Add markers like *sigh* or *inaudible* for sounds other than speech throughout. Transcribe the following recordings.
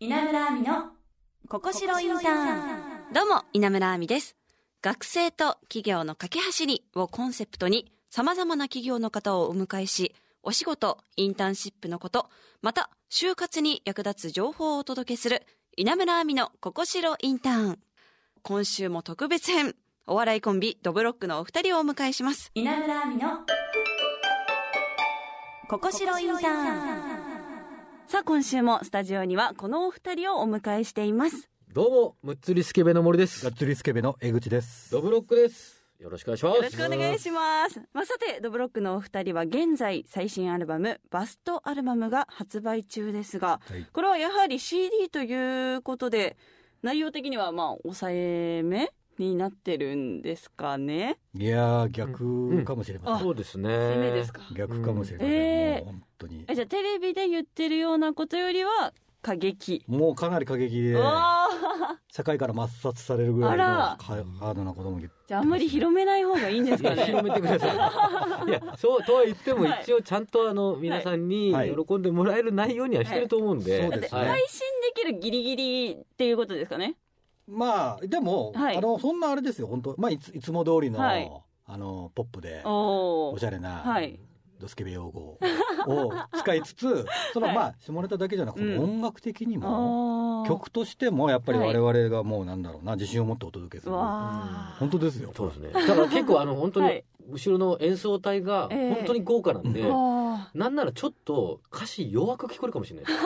稲村亜美のここしろインターンどうも、稲村亜美です。学生と企業の架け橋にをコンセプトに、様々な企業の方をお迎えし、お仕事、インターンシップのこと、また、就活に役立つ情報をお届けする、稲村亜美のここしろインターン。今週も特別編、お笑いコンビ、ドブロックのお二人をお迎えします。稲村亜美のここしろインターンさあ、今週もスタジオにはこのお二人をお迎えしています。どうも、むっつりスケベの森ですガッ。ツリスケベの江口です。ドブロックです。よろしくお願いします。よろしくお願いします。まあ、さて、ドブロックのお二人は現在最新アルバム、バストアルバムが発売中ですが、はいこれはやはり CD ということで、内容的にはまあ、抑えめになってるんですかね？いやー逆かもしれません。そうですね。攻めですか？逆かもしれません。えーもう本当に。えじゃあテレビで言ってるようなことよりは過激？もうかなり過激で社会から抹殺されるぐらいのハードなことも言って。じゃああんまり広めない方がいいんですかね？広めてください。*laughs* いや、そうとは言ってもはい一応ちゃんとあの皆さんにはい喜んでもらえる内容にはしてると思うんで。はいそうだってですね配信できるギリギリっていうことですかね？まあでも、はい。あのそんなあれですよ本当。まあいついつも通りの、はい。あのポップでおおおし。ゃれな、はい。ドスケベ用語を *laughs* 使いつつ、その、はい。まあ下ネタだけじゃなくて、うん。音楽的にも。あー。曲としてもやっぱりはい。我々がもうなんだろうな自信を持ってお届けする、わ本当ですよ。そうですね。だから結構あの本当にはい。後ろの演奏隊がええ。本当に豪華なんで、ーわなんならちょっと歌詞弱く聞こえるかもしれないです。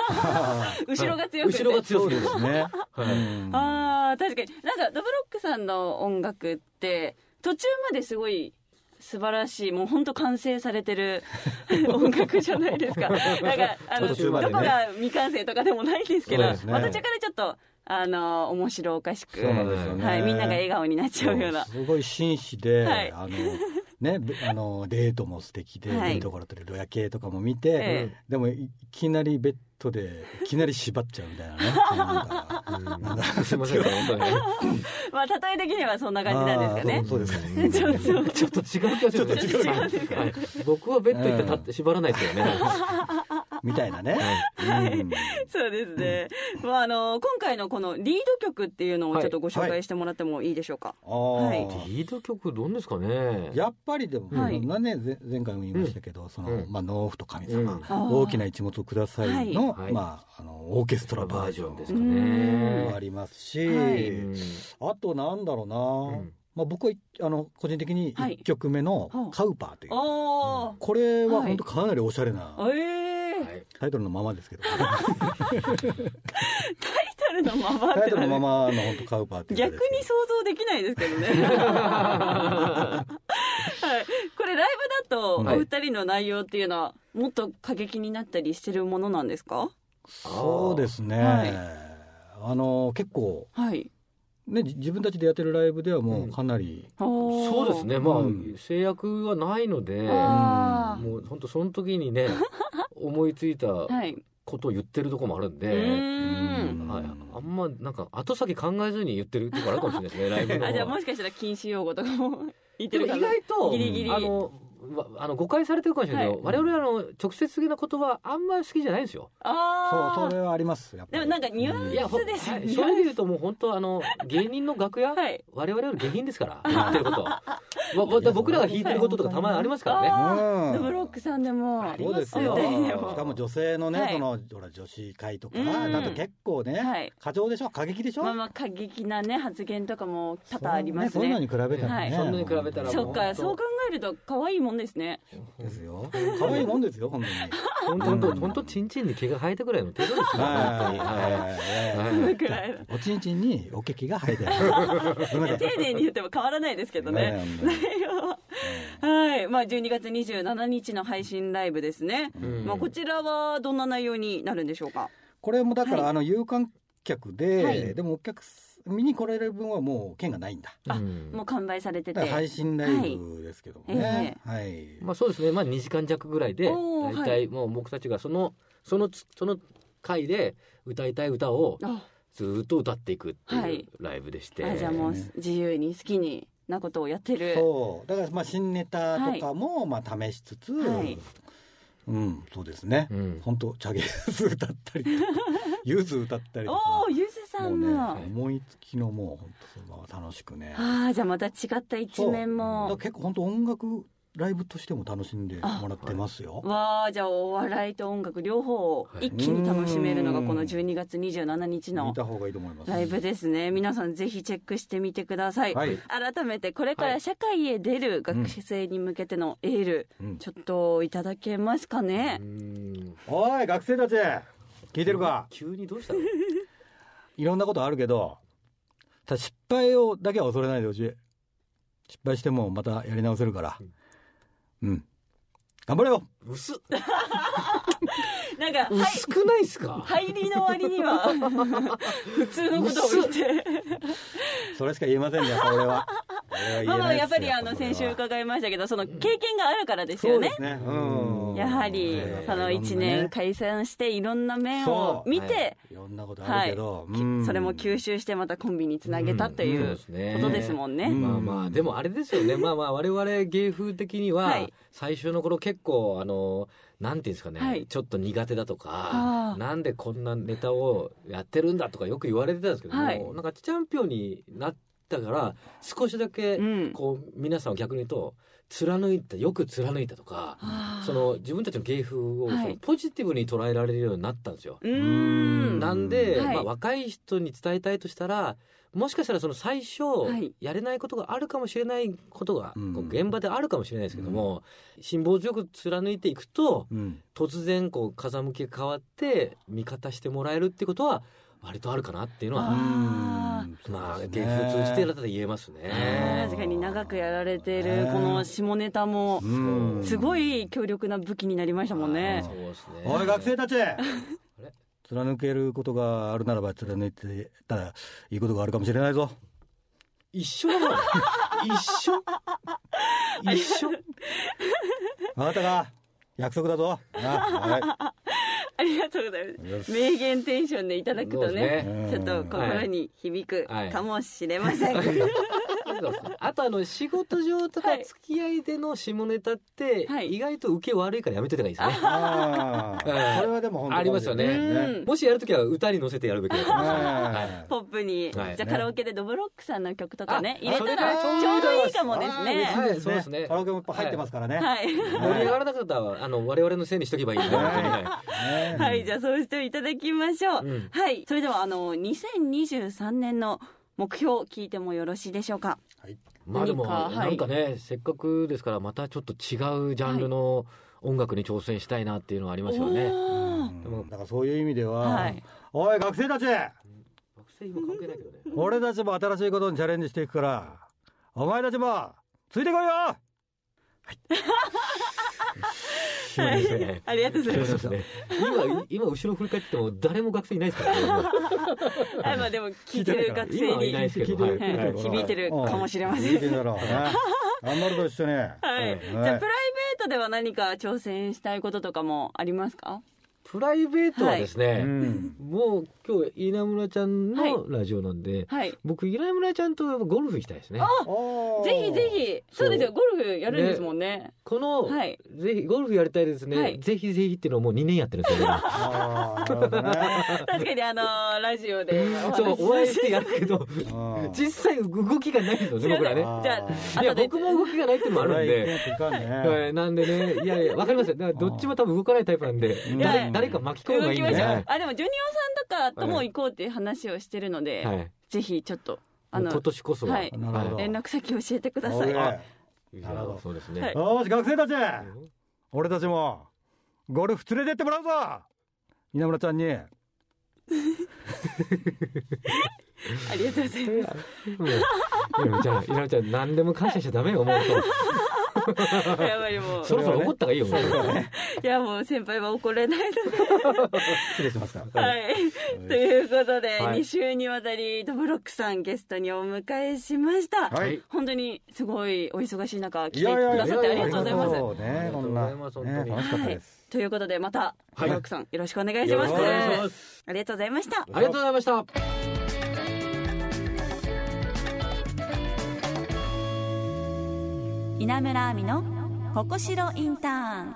ー *laughs* 後ろが強くて、後ろが強すぎる。ですね、はい。うん。ああ確かに。なんかドブロックさんの音楽って途中まですごい素晴らしいもう本当完成されてる *laughs* 音楽じゃないですか。なんかあの、ね。どこが未完成とかでもないんですけどね。まからちょっとあの面白おかしくね、はい、みんなが笑顔になっちゃうような。すごい紳士で、はい。あのねべあのデートも素敵で、はい。デートから撮れる夜景とかも見て、ええ。でもいいきなりベッドでいきなり縛っちゃうみたいなねなんか。すいません、本当に。*laughs* まあ例え的にはそんな感じなんですかね。そうですかね。*laughs* ちょっとちょっと違う気がする。ちょっと違うはい。僕はベッド行って立って縛らないですよね。みたいなね、はい。うん。そうですね、まああの今回のこのリード曲っていうのをちょっとご紹介してもらってもいいでしょうか、はい。リード曲どんですかね？やっぱりでも、なねぜ前回も言いましたけど、そのうん。まあ農夫と神様、大きな一物をくださいの、はい。まああのオーケストラバージョンですかもねあ。りますし、あとなんだろうな、うん。まあ僕はいあの個人的にはい。一曲目のはあ。カウパーという、これははい。本当かなりおしゃれなええはいタイトルのままですけど、*laughs* タイトルのままタイトルのまままの本当カウパーって逆に想像できないですけどね。はい。これライブだとおはい二人の内容っていうのはもっと過激になったりしてるものなんですか？そうですね、はい。あの結構はい。ねじ自分たちでやってるライブではもうん。うかなり、そそうですね。まあうん。制約はないので、あー。もう本当その時にね思いついたはい。ことを言ってるとこもあるんうで。はい、あんまなんか後先考えずに言ってるとこあるかもしれないですね *laughs* ライブのあじゃあもしかしたら禁止用語とかも言ってでも意るかな外とギリギリ。あのわあの誤解されてるかもしれないけど、我々はあの直接的な言葉あんまり好きじゃないんですよ。ああそうそれはありますでもなんかニュアンスですよね。はいそういう意味で言うともう本当あの芸人の楽屋、はい。我々より下品ですから言ってること。*laughs* わわだ僕らが弾いてることとかたまにありますからね。ブロックさんでも。ありそうですよ。しかも女性のね、はい。そのほら女子会とかうん。なんと結構ね、はい。過剰でしょ？過激でしょ、まあまあ過激なね発言とかも多々ありますそういうのねに比べたらね、はい。そんなに比べたらそっもかそう考えると可愛いもんですね。ですよ。可愛いもんですよ本当に。本当本当本当チンチンに毛が生えたぐらいの程度ですよ。本当に。はい。おちんちんにおけきが生えてる。丁寧に言っても変わらないですけどねね本当にはい。まあ12月27日の配信ライブですね。うん。まあこちらはどんな内容になるんでしょうか？これもだから、はい。あの有観客で、はい。でもお客見に来られる分はもう券がないんだ。あうん。もう完売されてて。配信ライブですけどもね。はい、まあそうですね。まあ2時間弱ぐらいで大体もう僕たちがそのそのつその回で歌いたい歌をあ。ずーっと歌っていくってはい。いうライブでして。あじゃあもう自由に好きになことをやってる。そう。だからまあ新ネタとかもまあ試しつつ、はい。うんそうですね、うん。本当チャゲス歌ったりとか *laughs* ゆず歌ったりとかおおゆずさんももうね思いつきのもう本当その楽しくね。ああじゃあまた違った一面も。結構本当音楽ライブとしても楽しんでもらってますよ。わあじゃあお笑いと音楽両方を一気に楽しめるのがこの12月27日見のライブですね。皆さんぜひチェックしてみてください、はい。改めてこれから社会へ出る学生に向けてのエール、うんちょっといただけますかね？う、ん。おい学生たち。聞いてるか？急にどうしたの？*laughs* いろんなことあるけど失敗をだけは恐れないでほしい。失敗してもまたやり直せるから。うん頑張れよ。薄っ。*laughs* なんかはい。薄くないっすか？入りの割には *laughs* 普通のことを言って。*laughs* それしか言えませんねやっぱ俺は。俺は言えまあまないあやっぱりあの先週伺いましたけどその経験があるからですよね。ね。うん。やはりえーその1年解散していろんな面を見て、んなことあるけど、きうん。それも吸収してまたコンビにつなげたというん。うそうですね。ことですもんね。うん。まあまあでもあれですよね。まあまあ我々芸風的にははい。最初の頃結構あのなんていうんですかね、はい。ちょっと苦手だとかなんでこんなネタをやってるんだとかよく言われてたんですけども、はい。なんかチャンピオンになったから少しだけうん。こう皆さんを逆に言うと貫いたよく貫いたとかその自分たちの芸風をそはい。のポジティブに捉えられるようになったんですよ。なんで、はい。まあ、若い人に伝えたいとしたらもしかしたらその最初、はい。やれないことがあるかもしれないことが、現場であるかもしれないですけども、辛抱強く貫いていくとうん。突然こう風向きが変わって味方してもらえるってことは割とあるかなっていうのはまあ芸風通じてだったら言えますね。確かに長くやられているこの下ネタもうん。すごい強力な武器になりましたもんね。そう。ですね。おい学生たちれ？貫けることがあるならば貫いてたらいいことがあるかもしれないぞ。一緒一緒？一緒？分かったか約束だぞ。なありがとうございます。はい名言テンションでいただくとねですちょっと心に響くかもしれません。そうですね。あとあの仕事上とかはい付き合いでの下ネタってはい。意外と受け悪いからやめといた方がいいですね。それはでも本当ありますよね。うん。もしやるときは歌に乗せてやるべきだと思います。はい。ポップに、はい。じゃあカラオケでドブロックさんの曲とかねあ入れたらちょうどいいかもですね。はいそうですね。カラオケもいっぱい入ってますからね。はい。盛り上がらなかったらあの我々のせいにしとけばいい。ねはい、じゃあそうしていただきましょう。うん。はい、それではあの2023年の目標聞いてもよろしいでしょうか？まあでもなんかねせっかくですからまたちょっと違うジャンルの音楽に挑戦したいなっていうのはありますよね。おー。うん。だからそういう意味では、はい。おい学生たち！学生今関係ないけどね。俺たちも新しいことにチャレンジしていくからお前たちもついてこいよ *laughs* そうですね。ありがとうございます。今今後ろ振り返っても誰も学生いないですからね。*laughs* はい、まあでも聞いてる学生今はいにないですけど。ははい。い。響いてるかもしれません。響いてるだろうね。頑張ると一緒に。*laughs* はい、じゃあプライベートでは何か挑戦したいこととかもありますか？プライベートはですね、うん。もう今日稲村ちゃんはい。のラジオなんで、はい。僕稲村ちゃんとやっぱゴルフ行きたいですね。ぜひぜひ、そうですよ、ゴルフやるんですもんね。この、はい。ぜひゴルフやりたいですね、はい。ぜひぜひっていうのをもう2年やってるんですよ。*laughs* ね。確かにあのーラジオでそうお会いしてやるけどうん。実際動きがないんですよね僕らね。じゃあいや僕も動きがないってのもあるんで。はいなんでね、いやいや、わかりますよ。だからどっちも多分動かないタイプなんで、うん。誰誰か巻き込むのがいいんで。あでもジュニオさんとかとも行こうっていう話をしてるので、はい。ぜひちょっとあの今年こそは。はいなるほど連絡先教えてください。なるほどそうですね。はいよーし学生たちうん俺たちもゴルフ連れてってもらうぞ稲村ちゃんに *laughs* ありがとうございます。じゃあ、稲野ちゃん、何でも感謝しちゃダメよ、もう。*laughs* やばいもうそろそろ怒った方がいいよ、もう。いやもう先輩は怒れないので。*laughs* 失礼しますはい。ということで、はい2週にわたりドブロックさんゲストにお迎えしました。はい本当にすごいお忙しい中来てくださってありがとうございます。そうねこんなありがとうございます本当にね楽しかったですということでまたはいドブロックさんよろしくお願いします。よろしくお願いします。ありがとうございました。ありがとうございました。稲村亜美のここしろインターン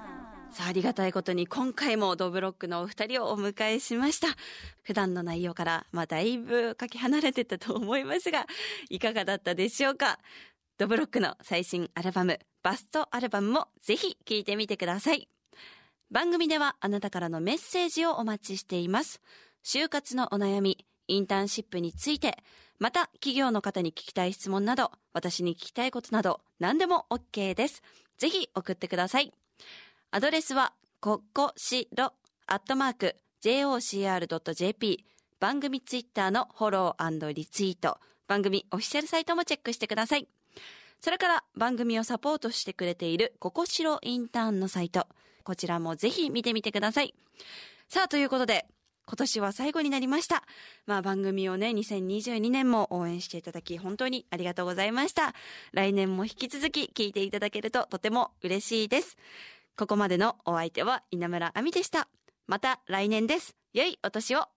さあ、ありがたいことに今回もドブロックのお二人をお迎えしました。普段の内容から、まあ、だいぶかけ離れてたと思いますが、いかがだったでしょうか？ドブロックの最新アルバム、バストアルバムもぜひ聴いてみてください。番組ではあなたからのメッセージをお待ちしています。就活のお悩み、インターンシップについて、また企業の方に聞きたい質問など、私に聞きたいことなど、何でも OK です。ぜひ送ってください。アドレスは、ここしろ、アットマーク、jocr.jp、番組ツイッターのフォローリツイート、番組オフィシャルサイトもチェックしてください。それから番組をサポートしてくれているここしろインターンのサイト、こちらもぜひ見てみてください。さあ、ということで、今年は最後になりました。まあ番組をね、2022年も応援していただき、本当にありがとうございました。来年も引き続き聞いていただけるととても嬉しいです。ここまでのお相手は稲村亜美でした。また来年です。良いお年を。